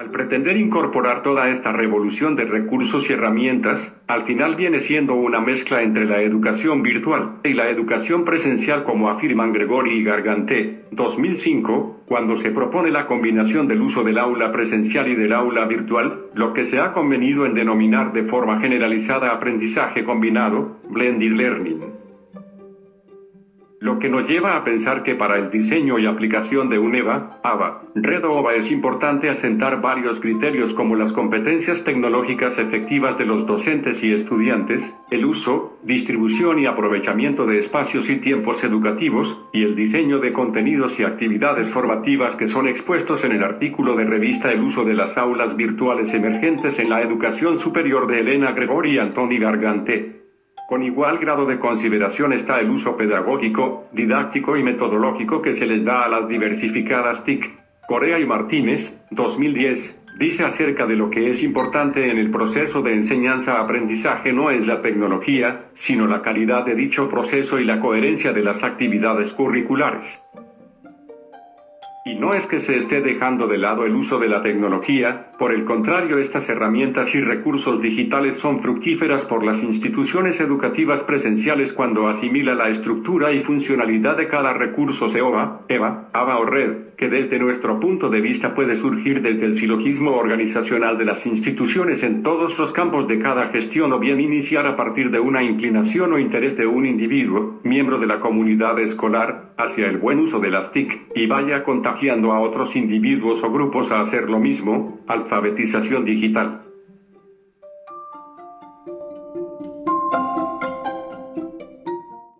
Al pretender incorporar toda esta revolución de recursos y herramientas, al final viene siendo una mezcla entre la educación virtual y la educación presencial como afirman Gregory y Garganté, 2005, cuando se propone la combinación del uso del aula presencial y del aula virtual, lo que se ha convenido en denominar de forma generalizada aprendizaje combinado, blended learning. Lo que nos lleva a pensar que para el diseño y aplicación de un EVA, AVA, Red OVA es importante asentar varios criterios como las competencias tecnológicas efectivas de los docentes y estudiantes, el uso, distribución y aprovechamiento de espacios y tiempos educativos, y el diseño de contenidos y actividades formativas que son expuestos en el artículo de revista El uso de las aulas virtuales emergentes en la educación superior de Elena Gregori y Antoni Gargante. Con igual grado de consideración está el uso pedagógico, didáctico y metodológico que se les da a las diversificadas TIC. Corea y Martínez, 2010, dice acerca de lo que es importante en el proceso de enseñanza-aprendizaje no es la tecnología, sino la calidad de dicho proceso y la coherencia de las actividades curriculares. Y no es que se esté dejando de lado el uso de la tecnología, por el contrario estas herramientas y recursos digitales son fructíferas por las instituciones educativas presenciales cuando asimila la estructura y funcionalidad de cada recurso SEOA, EVA, AVA o RED, que desde nuestro punto de vista puede surgir desde el silogismo organizacional de las instituciones en todos los campos de cada gestión o bien iniciar a partir de una inclinación o interés de un individuo, miembro de la comunidad escolar, hacia el buen uso de las TIC, y vaya a a otros individuos o grupos a hacer lo mismo, alfabetización digital.